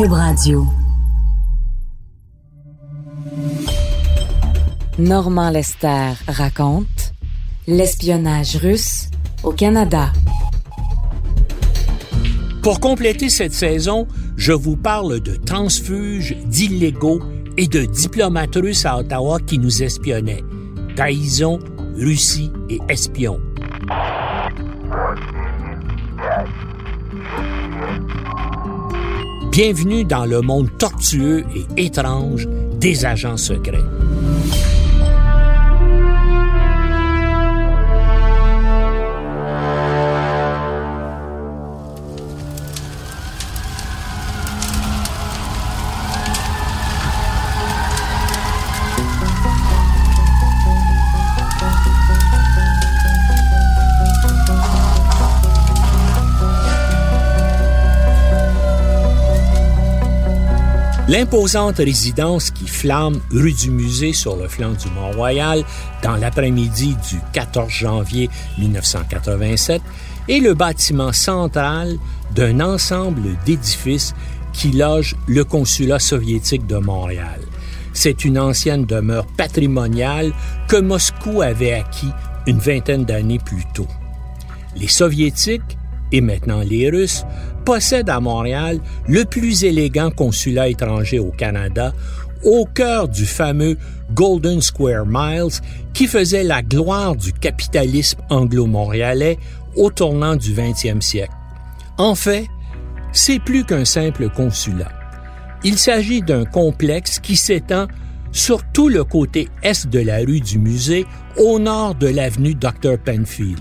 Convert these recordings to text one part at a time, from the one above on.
Cube Radio. Normand Lester raconte l'espionnage russe au Canada. Pour compléter cette saison, je vous parle de transfuges, d'illégaux et de diplomates russes à Ottawa qui nous espionnaient. Trahison, Russie et espions. Bienvenue dans le monde tortueux et étrange des agents secrets. L'imposante résidence qui flamme rue du Musée sur le flanc du Mont-Royal dans l'après-midi du 14 janvier 1987 est le bâtiment central d'un ensemble d'édifices qui loge le consulat soviétique de Montréal. C'est une ancienne demeure patrimoniale que Moscou avait acquis une vingtaine d'années plus tôt. Les Soviétiques et maintenant les Russes possède à Montréal le plus élégant consulat étranger au Canada, au cœur du fameux Golden Square Miles qui faisait la gloire du capitalisme anglo-montréalais au tournant du 20e siècle. En fait, c'est plus qu'un simple consulat. Il s'agit d'un complexe qui s'étend sur tout le côté est de la rue du musée, au nord de l'avenue Dr. Penfield.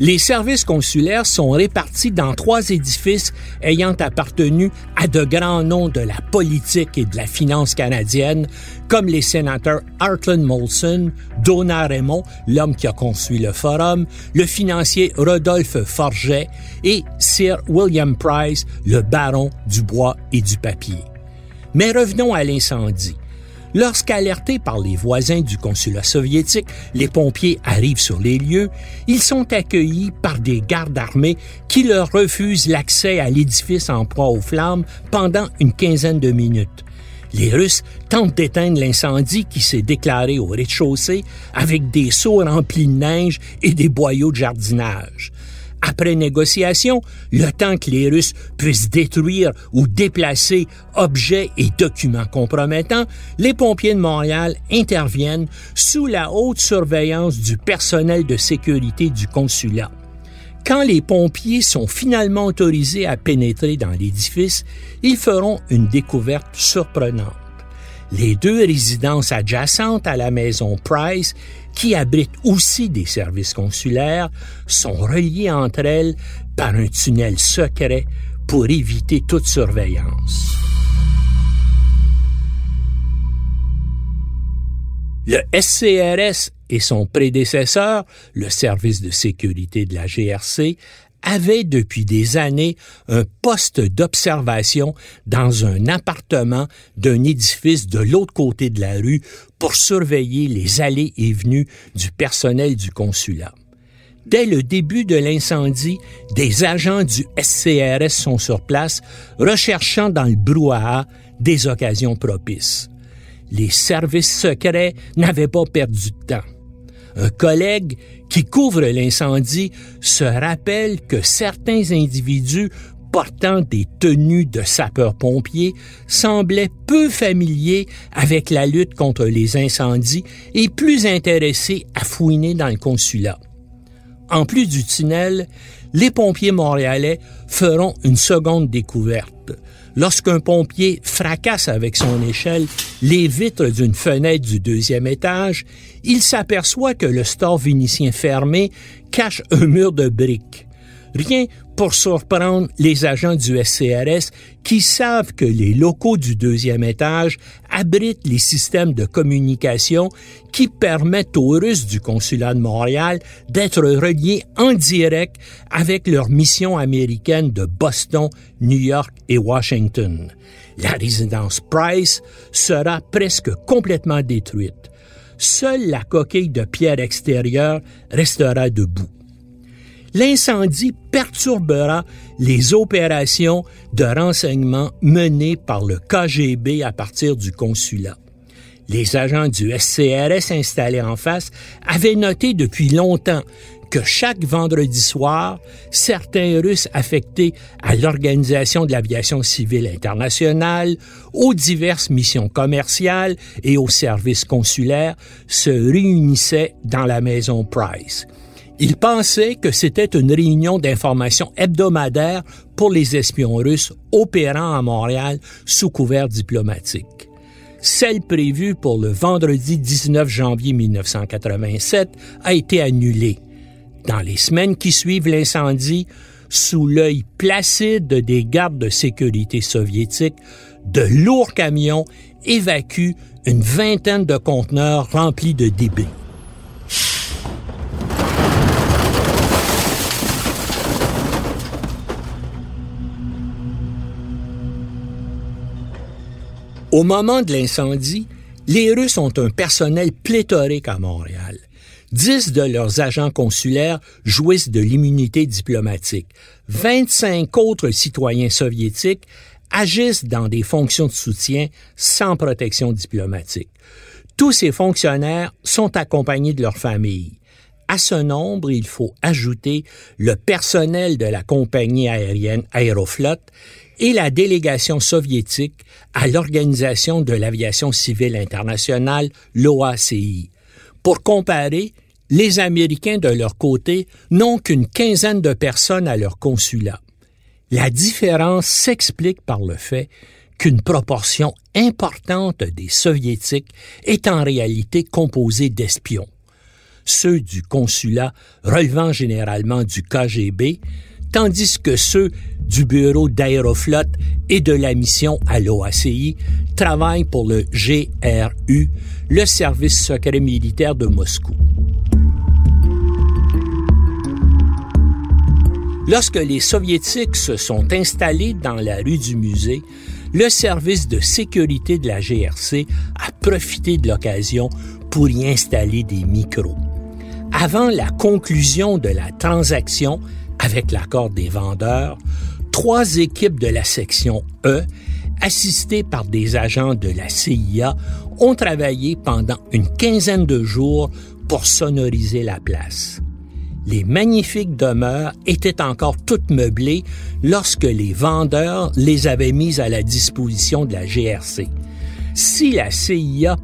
Les services consulaires sont répartis dans trois édifices ayant appartenu à de grands noms de la politique et de la finance canadienne, comme les sénateurs Hartland Molson, Donald Raymond, l'homme qui a construit le forum, le financier Rodolphe Forget et Sir William Price, le baron du bois et du papier. Mais revenons à l'incendie. Lorsqu'alertés par les voisins du consulat soviétique, les pompiers arrivent sur les lieux, ils sont accueillis par des gardes armés qui leur refusent l'accès à l'édifice en proie aux flammes pendant une quinzaine de minutes. Les Russes tentent d'éteindre l'incendie qui s'est déclaré au rez-de-chaussée avec des seaux remplis de neige et des boyaux de jardinage. Après négociation, le temps que les Russes puissent détruire ou déplacer objets et documents compromettants, les pompiers de Montréal interviennent sous la haute surveillance du personnel de sécurité du consulat. Quand les pompiers sont finalement autorisés à pénétrer dans l'édifice, ils feront une découverte surprenante. Les deux résidences adjacentes à la maison Price qui abritent aussi des services consulaires, sont reliées entre elles par un tunnel secret pour éviter toute surveillance. Le SCRS et son prédécesseur, le service de sécurité de la GRC, avait depuis des années un poste d'observation dans un appartement d'un édifice de l'autre côté de la rue pour surveiller les allées et venues du personnel du consulat. Dès le début de l'incendie, des agents du SCRS sont sur place, recherchant dans le brouhaha des occasions propices. Les services secrets n'avaient pas perdu de temps. Un collègue qui couvre l'incendie se rappelle que certains individus portant des tenues de sapeurs-pompiers semblaient peu familiers avec la lutte contre les incendies et plus intéressés à fouiner dans le consulat. En plus du tunnel, les pompiers montréalais feront une seconde découverte. Lorsqu'un pompier fracasse avec son échelle les vitres d'une fenêtre du deuxième étage, il s'aperçoit que le store vénitien fermé cache un mur de briques. Rien pour surprendre les agents du SCRS qui savent que les locaux du deuxième étage abritent les systèmes de communication qui permettent aux Russes du consulat de Montréal d'être reliés en direct avec leur mission américaine de Boston, New York et Washington. La résidence Price sera presque complètement détruite. Seule la coquille de pierre extérieure restera debout l'incendie perturbera les opérations de renseignement menées par le KGB à partir du consulat. Les agents du SCRS installés en face avaient noté depuis longtemps que chaque vendredi soir, certains Russes affectés à l'Organisation de l'aviation civile internationale, aux diverses missions commerciales et aux services consulaires se réunissaient dans la maison Price. Il pensait que c'était une réunion d'information hebdomadaire pour les espions russes opérant à Montréal sous couvert diplomatique. Celle prévue pour le vendredi 19 janvier 1987 a été annulée. Dans les semaines qui suivent l'incendie, sous l'œil placide des gardes de sécurité soviétiques, de lourds camions évacuent une vingtaine de conteneurs remplis de débris. Au moment de l'incendie, les Russes ont un personnel pléthorique à Montréal. Dix de leurs agents consulaires jouissent de l'immunité diplomatique. 25 autres citoyens soviétiques agissent dans des fonctions de soutien sans protection diplomatique. Tous ces fonctionnaires sont accompagnés de leurs familles. À ce nombre, il faut ajouter le personnel de la compagnie aérienne Aeroflot et la délégation soviétique à l'Organisation de l'aviation civile internationale, l'OACI. Pour comparer, les Américains de leur côté n'ont qu'une quinzaine de personnes à leur consulat. La différence s'explique par le fait qu'une proportion importante des Soviétiques est en réalité composée d'espions. Ceux du consulat relevant généralement du KGB, tandis que ceux du bureau d'Aéroflot et de la mission à l'OACI travaillent pour le GRU, le service secret militaire de Moscou. Lorsque les Soviétiques se sont installés dans la rue du musée, le service de sécurité de la GRC a profité de l'occasion pour y installer des micros. Avant la conclusion de la transaction avec l'accord des vendeurs, trois équipes de la section E, assistées par des agents de la CIA, ont travaillé pendant une quinzaine de jours pour sonoriser la place. Les magnifiques demeures étaient encore toutes meublées lorsque les vendeurs les avaient mises à la disposition de la GRC. Si la CIA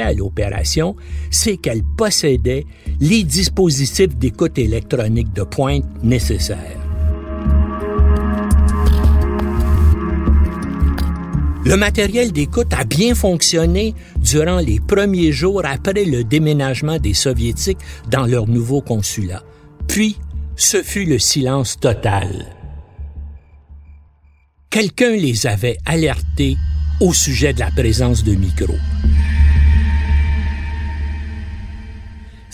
à l'opération, c'est qu'elle possédait les dispositifs d'écoute électronique de pointe nécessaires. Le matériel d'écoute a bien fonctionné durant les premiers jours après le déménagement des Soviétiques dans leur nouveau consulat. Puis, ce fut le silence total. Quelqu'un les avait alertés au sujet de la présence de micros.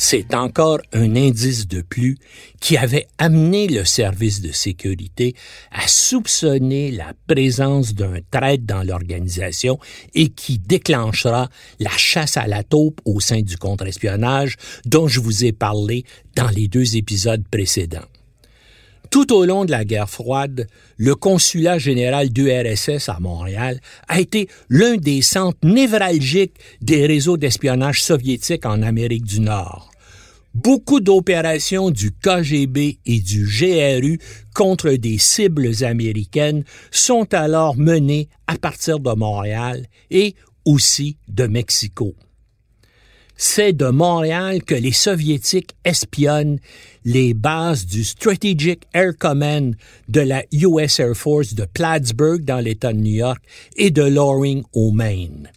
C'est encore un indice de plus qui avait amené le service de sécurité à soupçonner la présence d'un traître dans l'organisation et qui déclenchera la chasse à la taupe au sein du contre-espionnage dont je vous ai parlé dans les deux épisodes précédents. Tout au long de la guerre froide, le consulat général d'URSS à Montréal a été l'un des centres névralgiques des réseaux d'espionnage soviétiques en Amérique du Nord. Beaucoup d'opérations du KGB et du GRU contre des cibles américaines sont alors menées à partir de Montréal et aussi de Mexico. C'est de Montréal que les Soviétiques espionnent les bases du Strategic Air Command de la US Air Force de Plattsburgh dans l'État de New York et de Loring au Maine.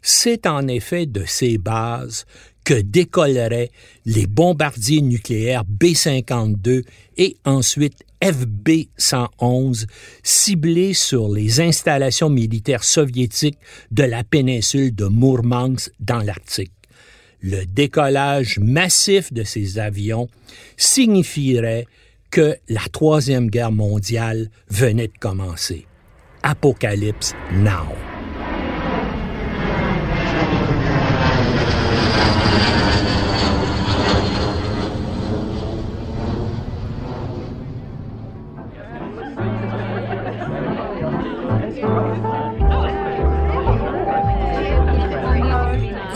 C'est en effet de ces bases que décolleraient les bombardiers nucléaires B-52 et ensuite FB-111 ciblé sur les installations militaires soviétiques de la péninsule de Mourmansk dans l'Arctique. Le décollage massif de ces avions signifierait que la Troisième Guerre mondiale venait de commencer. Apocalypse Now.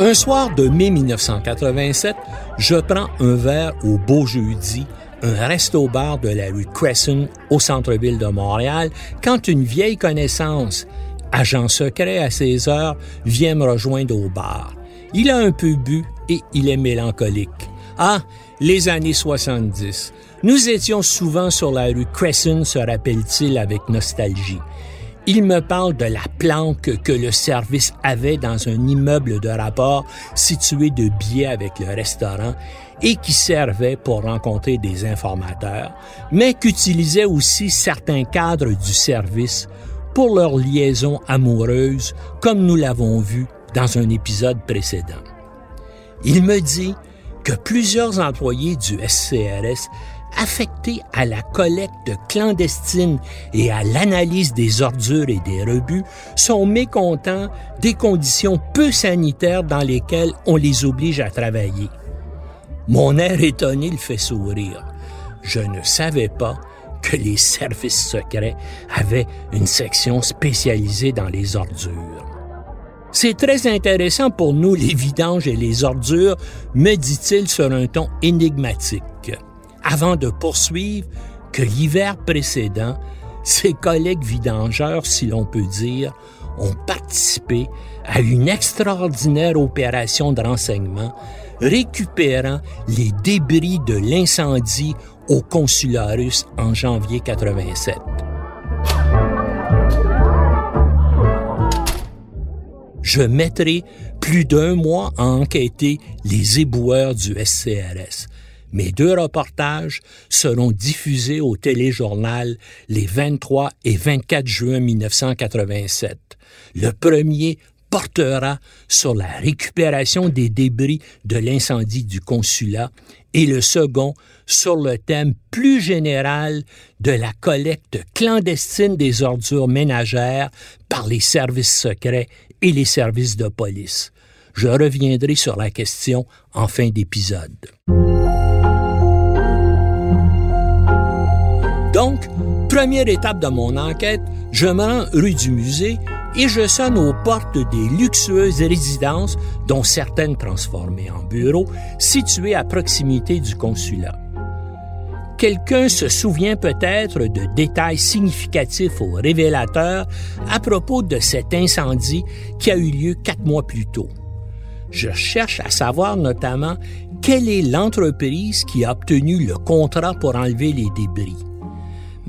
Un soir de mai 1987, je prends un verre au Beau Jeudi, un resto-bar de la rue Crescent au centre-ville de Montréal, quand une vieille connaissance, agent secret à 16 heures, vient me rejoindre au bar. Il a un peu bu et il est mélancolique. Ah, les années 70. Nous étions souvent sur la rue Crescent, se rappelle-t-il avec nostalgie. Il me parle de la planque que le service avait dans un immeuble de rapport situé de biais avec le restaurant et qui servait pour rencontrer des informateurs, mais qu'utilisait aussi certains cadres du service pour leur liaison amoureuse, comme nous l'avons vu dans un épisode précédent. Il me dit que plusieurs employés du SCRS affectés à la collecte clandestine et à l'analyse des ordures et des rebuts sont mécontents des conditions peu sanitaires dans lesquelles on les oblige à travailler. Mon air étonné le fait sourire. Je ne savais pas que les services secrets avaient une section spécialisée dans les ordures. C'est très intéressant pour nous les vidanges et les ordures, me dit-il sur un ton énigmatique avant de poursuivre que l'hiver précédent, ses collègues vidangeurs, si l'on peut dire, ont participé à une extraordinaire opération de renseignement récupérant les débris de l'incendie au consulat russe en janvier 87. Je mettrai plus d'un mois à enquêter les éboueurs du SCRS. Mes deux reportages seront diffusés au téléjournal les 23 et 24 juin 1987. Le premier portera sur la récupération des débris de l'incendie du consulat et le second sur le thème plus général de la collecte clandestine des ordures ménagères par les services secrets et les services de police. Je reviendrai sur la question en fin d'épisode. Donc, première étape de mon enquête, je me rends rue du musée et je sonne aux portes des luxueuses résidences, dont certaines transformées en bureaux, situées à proximité du consulat. Quelqu'un se souvient peut-être de détails significatifs ou révélateurs à propos de cet incendie qui a eu lieu quatre mois plus tôt. Je cherche à savoir notamment quelle est l'entreprise qui a obtenu le contrat pour enlever les débris.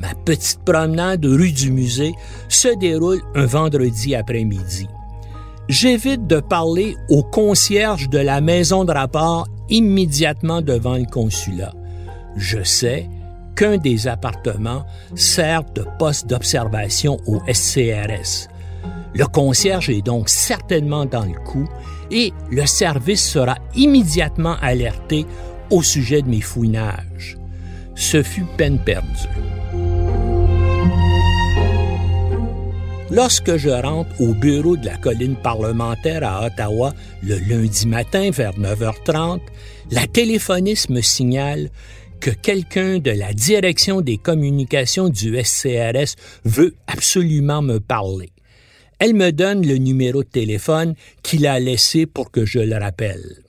Ma petite promenade rue du musée se déroule un vendredi après-midi. J'évite de parler au concierge de la maison de rapport immédiatement devant le consulat. Je sais qu'un des appartements sert de poste d'observation au SCRS. Le concierge est donc certainement dans le coup et le service sera immédiatement alerté au sujet de mes fouinages. Ce fut peine perdue. Lorsque je rentre au bureau de la colline parlementaire à Ottawa le lundi matin vers 9h30, la téléphoniste me signale que quelqu'un de la direction des communications du SCRS veut absolument me parler. Elle me donne le numéro de téléphone qu'il a laissé pour que je le rappelle.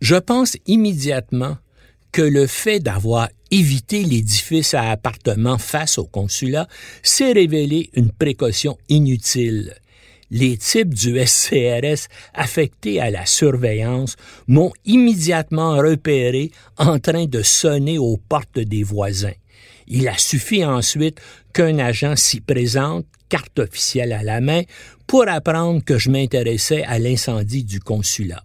Je pense immédiatement que le fait d'avoir évité l'édifice à appartements face au consulat s'est révélé une précaution inutile. Les types du SCRS affectés à la surveillance m'ont immédiatement repéré en train de sonner aux portes des voisins. Il a suffi ensuite qu'un agent s'y présente, carte officielle à la main, pour apprendre que je m'intéressais à l'incendie du consulat.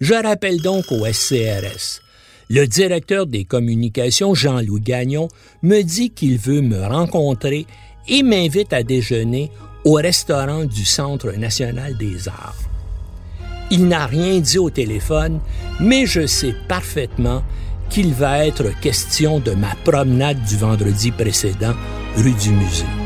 Je rappelle donc au SCRS. Le directeur des communications, Jean-Louis Gagnon, me dit qu'il veut me rencontrer et m'invite à déjeuner au restaurant du Centre national des arts. Il n'a rien dit au téléphone, mais je sais parfaitement qu'il va être question de ma promenade du vendredi précédent rue du Musée.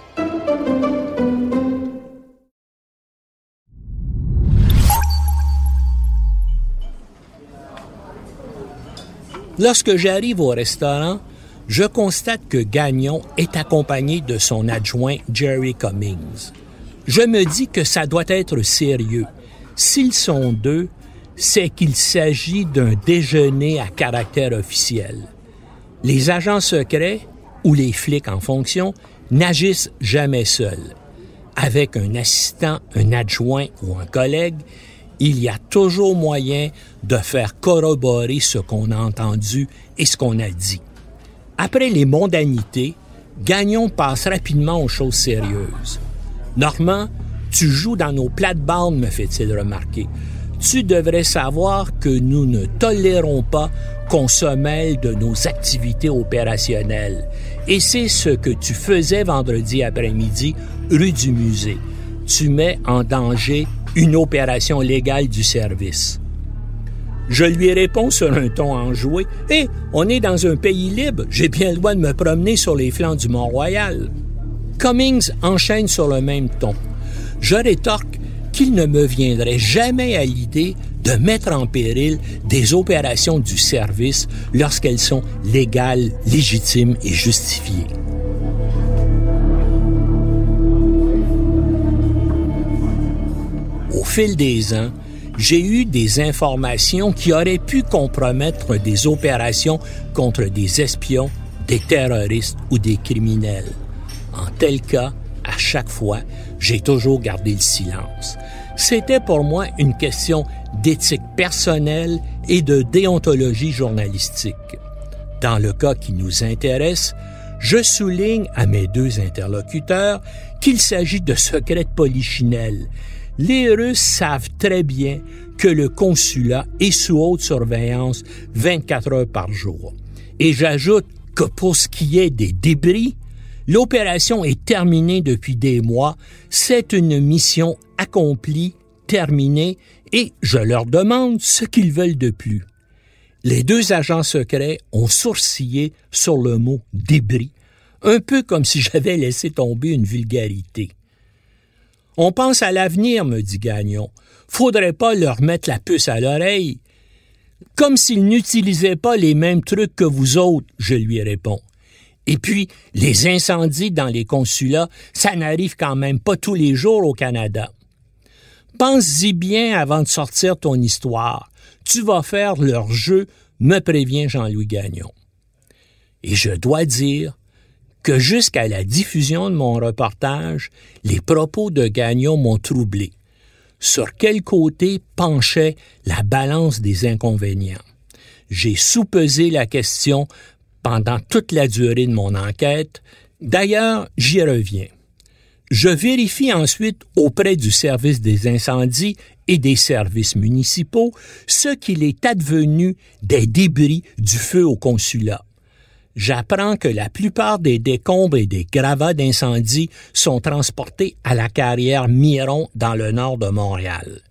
Lorsque j'arrive au restaurant, je constate que Gagnon est accompagné de son adjoint Jerry Cummings. Je me dis que ça doit être sérieux. S'ils sont deux, c'est qu'il s'agit d'un déjeuner à caractère officiel. Les agents secrets, ou les flics en fonction, n'agissent jamais seuls. Avec un assistant, un adjoint ou un collègue, il y a toujours moyen de faire corroborer ce qu'on a entendu et ce qu'on a dit. Après les mondanités, Gagnon passe rapidement aux choses sérieuses. Normand, tu joues dans nos plates-bandes, me fait-il remarquer. Tu devrais savoir que nous ne tolérons pas qu'on se mêle de nos activités opérationnelles. Et c'est ce que tu faisais vendredi après-midi, rue du musée. Tu mets en danger une opération légale du service. Je lui réponds sur un ton enjoué. Hé, on est dans un pays libre, j'ai bien le droit de me promener sur les flancs du Mont-Royal. Cummings enchaîne sur le même ton. Je rétorque qu'il ne me viendrait jamais à l'idée de mettre en péril des opérations du service lorsqu'elles sont légales, légitimes et justifiées. Fil des ans, j'ai eu des informations qui auraient pu compromettre des opérations contre des espions, des terroristes ou des criminels. En tel cas, à chaque fois, j'ai toujours gardé le silence. C'était pour moi une question d'éthique personnelle et de déontologie journalistique. Dans le cas qui nous intéresse, je souligne à mes deux interlocuteurs qu'il s'agit de secrets de les Russes savent très bien que le consulat est sous haute surveillance 24 heures par jour. Et j'ajoute que pour ce qui est des débris, l'opération est terminée depuis des mois. C'est une mission accomplie, terminée, et je leur demande ce qu'ils veulent de plus. Les deux agents secrets ont sourcillé sur le mot débris, un peu comme si j'avais laissé tomber une vulgarité. On pense à l'avenir, me dit Gagnon. Faudrait pas leur mettre la puce à l'oreille. Comme s'ils n'utilisaient pas les mêmes trucs que vous autres, je lui réponds. Et puis, les incendies dans les consulats, ça n'arrive quand même pas tous les jours au Canada. Pense-y bien avant de sortir ton histoire. Tu vas faire leur jeu, me prévient Jean-Louis Gagnon. Et je dois dire que jusqu'à la diffusion de mon reportage, les propos de Gagnon m'ont troublé. Sur quel côté penchait la balance des inconvénients? J'ai soupesé la question pendant toute la durée de mon enquête. D'ailleurs, j'y reviens. Je vérifie ensuite auprès du service des incendies et des services municipaux ce qu'il est advenu des débris du feu au consulat j'apprends que la plupart des décombres et des gravats d'incendie sont transportés à la carrière Miron dans le nord de Montréal.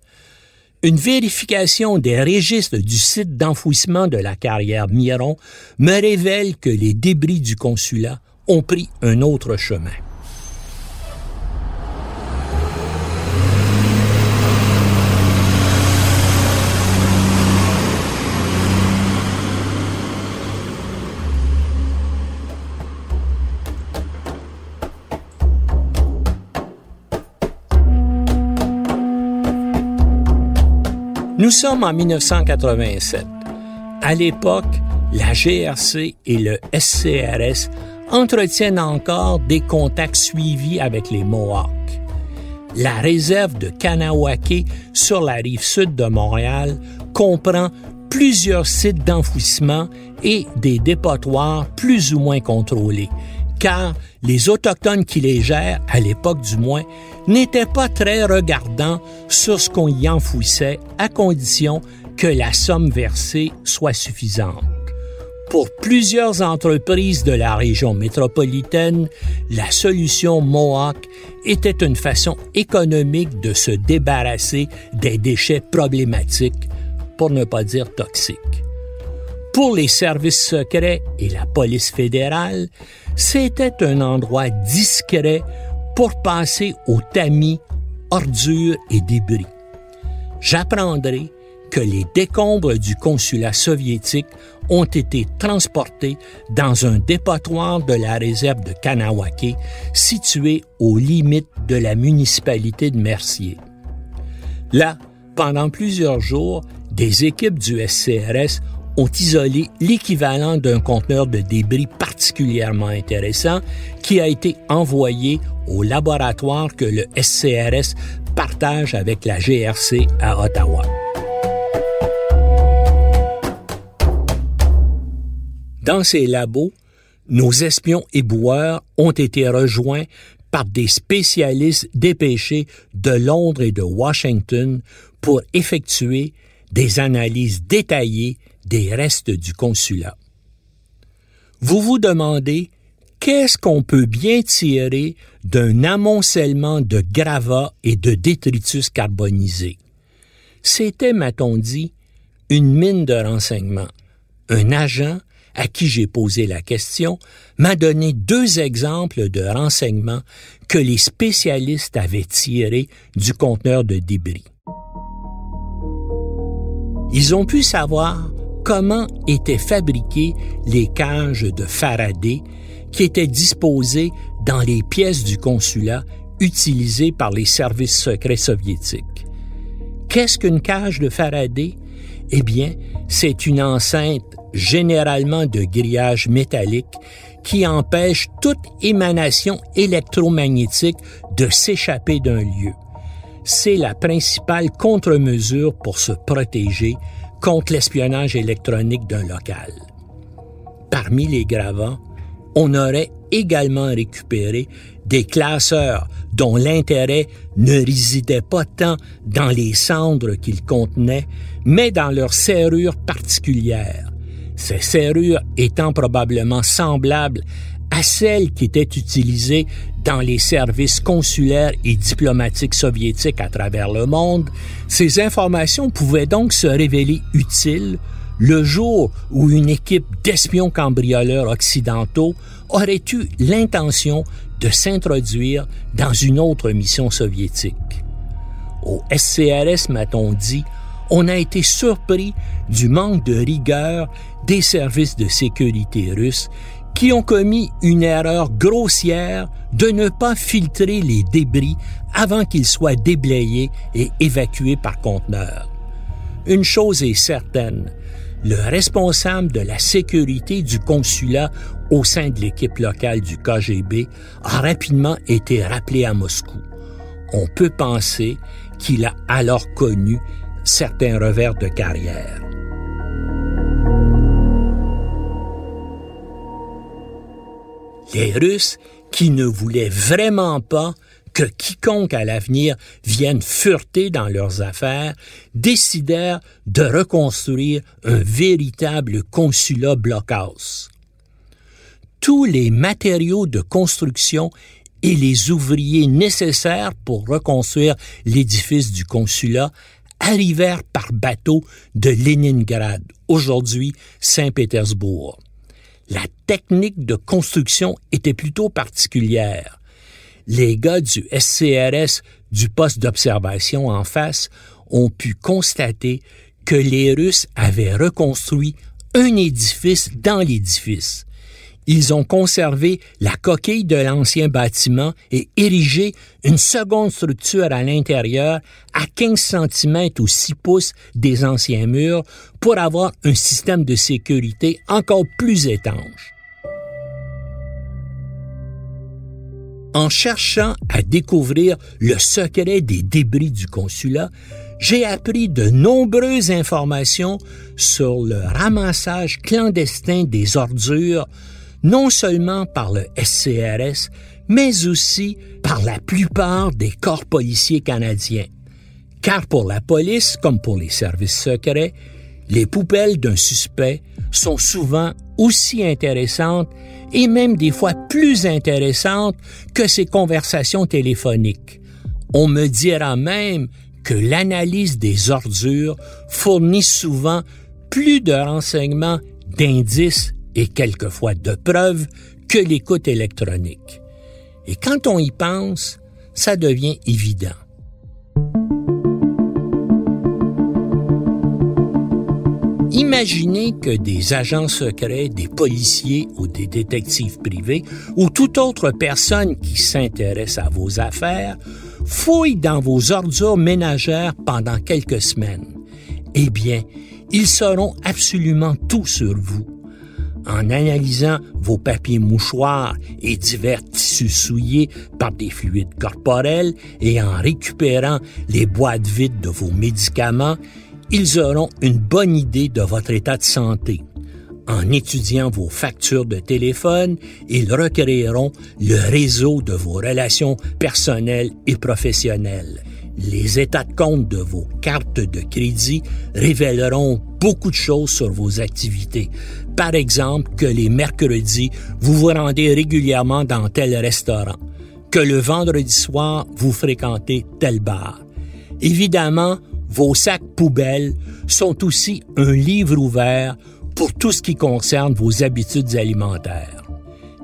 Une vérification des registres du site d'enfouissement de la carrière Miron me révèle que les débris du consulat ont pris un autre chemin. Nous sommes en 1987. À l'époque, la GRC et le SCRS entretiennent encore des contacts suivis avec les Mohawks. La réserve de Kanawake sur la rive sud de Montréal comprend plusieurs sites d'enfouissement et des dépotoirs plus ou moins contrôlés, car les Autochtones qui les gèrent, à l'époque du moins, n'étaient pas très regardants sur ce qu'on y enfouissait à condition que la somme versée soit suffisante. Pour plusieurs entreprises de la région métropolitaine, la solution Mohawk était une façon économique de se débarrasser des déchets problématiques, pour ne pas dire toxiques. Pour les services secrets et la police fédérale, c'était un endroit discret pour passer au tamis, ordures et débris. J'apprendrai que les décombres du consulat soviétique ont été transportés dans un dépotoir de la réserve de Kanawake, situé aux limites de la municipalité de Mercier. Là, pendant plusieurs jours, des équipes du SCRS ont isolé l'équivalent d'un conteneur de débris particulièrement intéressant qui a été envoyé au laboratoire que le SCRS partage avec la GRC à Ottawa. Dans ces labos, nos espions éboueurs ont été rejoints par des spécialistes dépêchés de Londres et de Washington pour effectuer des analyses détaillées des restes du consulat. Vous vous demandez qu'est-ce qu'on peut bien tirer d'un amoncellement de gravats et de détritus carbonisés? C'était, m'a-t-on dit, une mine de renseignements. Un agent à qui j'ai posé la question, m'a donné deux exemples de renseignements que les spécialistes avaient tirés du conteneur de débris. Ils ont pu savoir comment étaient fabriquées les cages de Faraday qui étaient disposées dans les pièces du consulat utilisées par les services secrets soviétiques. Qu'est-ce qu'une cage de Faraday? Eh bien, c'est une enceinte généralement de grillage métallique qui empêche toute émanation électromagnétique de s'échapper d'un lieu. C'est la principale contre-mesure pour se protéger contre l'espionnage électronique d'un local. Parmi les gravats, on aurait également récupéré des classeurs dont l'intérêt ne résidait pas tant dans les cendres qu'ils contenaient, mais dans leur serrure particulière, ces serrures étant probablement semblables à celles qui étaient utilisées dans les services consulaires et diplomatiques soviétiques à travers le monde, ces informations pouvaient donc se révéler utiles le jour où une équipe d'espions cambrioleurs occidentaux aurait eu l'intention de s'introduire dans une autre mission soviétique. Au SCRS, m'a-t-on dit, on a été surpris du manque de rigueur des services de sécurité russes qui ont commis une erreur grossière de ne pas filtrer les débris avant qu'ils soient déblayés et évacués par conteneur. Une chose est certaine, le responsable de la sécurité du consulat au sein de l'équipe locale du KGB a rapidement été rappelé à Moscou. On peut penser qu'il a alors connu certains revers de carrière. Les Russes, qui ne voulaient vraiment pas que quiconque à l'avenir vienne fureter dans leurs affaires, décidèrent de reconstruire un véritable consulat blockhouse. Tous les matériaux de construction et les ouvriers nécessaires pour reconstruire l'édifice du consulat arrivèrent par bateau de Leningrad, aujourd'hui Saint-Pétersbourg. La technique de construction était plutôt particulière. Les gars du SCRS du poste d'observation en face ont pu constater que les Russes avaient reconstruit un édifice dans l'édifice. Ils ont conservé la coquille de l'ancien bâtiment et érigé une seconde structure à l'intérieur à 15 cm ou 6 pouces des anciens murs pour avoir un système de sécurité encore plus étanche. En cherchant à découvrir le secret des débris du consulat, j'ai appris de nombreuses informations sur le ramassage clandestin des ordures, non seulement par le SCRS, mais aussi par la plupart des corps policiers canadiens. Car pour la police, comme pour les services secrets, les poubelles d'un suspect sont souvent aussi intéressantes et même des fois plus intéressantes que ses conversations téléphoniques. On me dira même que l'analyse des ordures fournit souvent plus de renseignements, d'indices et quelquefois de preuves que l'écoute électronique. Et quand on y pense, ça devient évident. Imaginez que des agents secrets, des policiers ou des détectives privés ou toute autre personne qui s'intéresse à vos affaires fouillent dans vos ordures ménagères pendant quelques semaines. Eh bien, ils sauront absolument tout sur vous. En analysant vos papiers mouchoirs et divers tissus souillés par des fluides corporels et en récupérant les boîtes vides de vos médicaments, ils auront une bonne idée de votre état de santé. En étudiant vos factures de téléphone, ils recréeront le réseau de vos relations personnelles et professionnelles. Les états de compte de vos cartes de crédit révéleront beaucoup de choses sur vos activités. Par exemple, que les mercredis, vous vous rendez régulièrement dans tel restaurant, que le vendredi soir, vous fréquentez tel bar. Évidemment, vos sacs poubelles sont aussi un livre ouvert pour tout ce qui concerne vos habitudes alimentaires.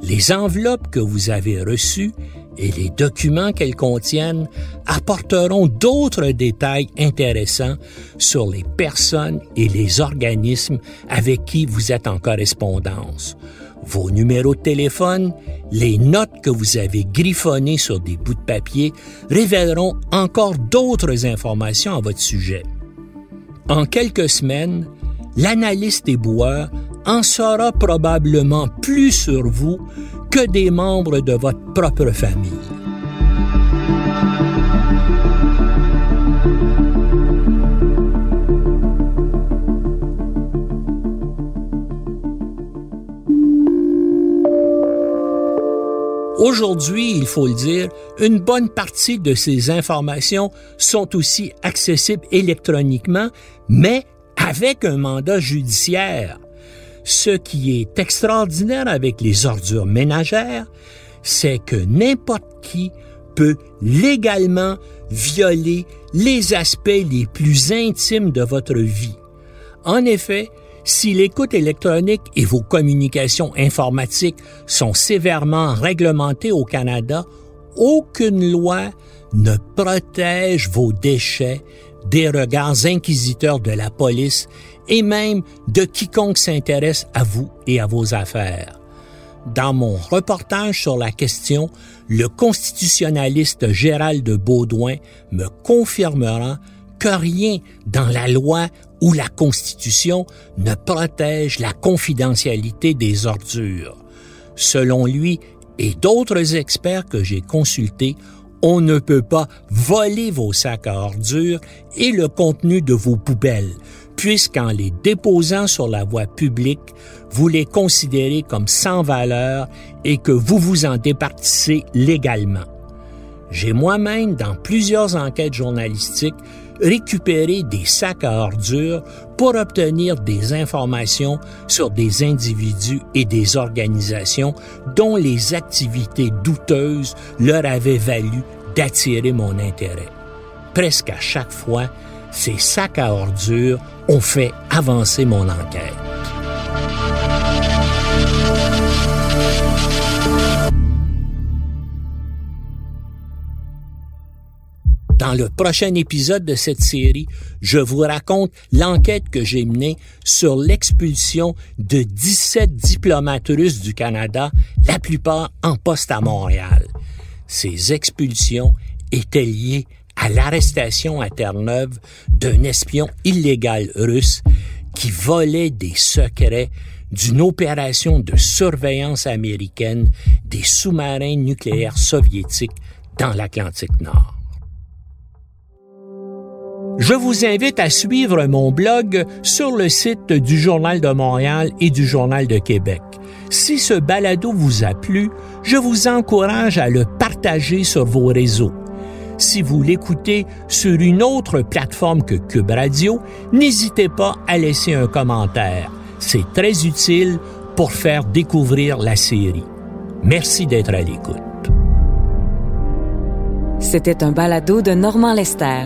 Les enveloppes que vous avez reçues et les documents qu'elles contiennent apporteront d'autres détails intéressants sur les personnes et les organismes avec qui vous êtes en correspondance vos numéros de téléphone, les notes que vous avez griffonnées sur des bouts de papier révéleront encore d'autres informations à votre sujet. En quelques semaines, l'analyste éboueur en saura probablement plus sur vous que des membres de votre propre famille. Aujourd'hui, il faut le dire, une bonne partie de ces informations sont aussi accessibles électroniquement, mais avec un mandat judiciaire. Ce qui est extraordinaire avec les ordures ménagères, c'est que n'importe qui peut légalement violer les aspects les plus intimes de votre vie. En effet, si l'écoute électronique et vos communications informatiques sont sévèrement réglementées au Canada, aucune loi ne protège vos déchets des regards inquisiteurs de la police et même de quiconque s'intéresse à vous et à vos affaires. Dans mon reportage sur la question, le constitutionnaliste Gérald Baudouin me confirmera que rien dans la loi ou la Constitution ne protège la confidentialité des ordures. Selon lui et d'autres experts que j'ai consultés, on ne peut pas voler vos sacs à ordures et le contenu de vos poubelles, puisqu'en les déposant sur la voie publique, vous les considérez comme sans valeur et que vous vous en départissez légalement. J'ai moi-même, dans plusieurs enquêtes journalistiques, récupérer des sacs à ordures pour obtenir des informations sur des individus et des organisations dont les activités douteuses leur avaient valu d'attirer mon intérêt. Presque à chaque fois, ces sacs à ordures ont fait avancer mon enquête. Dans le prochain épisode de cette série, je vous raconte l'enquête que j'ai menée sur l'expulsion de 17 diplomates russes du Canada, la plupart en poste à Montréal. Ces expulsions étaient liées à l'arrestation à Terre-Neuve d'un espion illégal russe qui volait des secrets d'une opération de surveillance américaine des sous-marins nucléaires soviétiques dans l'Atlantique Nord. Je vous invite à suivre mon blog sur le site du Journal de Montréal et du Journal de Québec. Si ce balado vous a plu, je vous encourage à le partager sur vos réseaux. Si vous l'écoutez sur une autre plateforme que Cube Radio, n'hésitez pas à laisser un commentaire. C'est très utile pour faire découvrir la série. Merci d'être à l'écoute. C'était un balado de Normand Lester.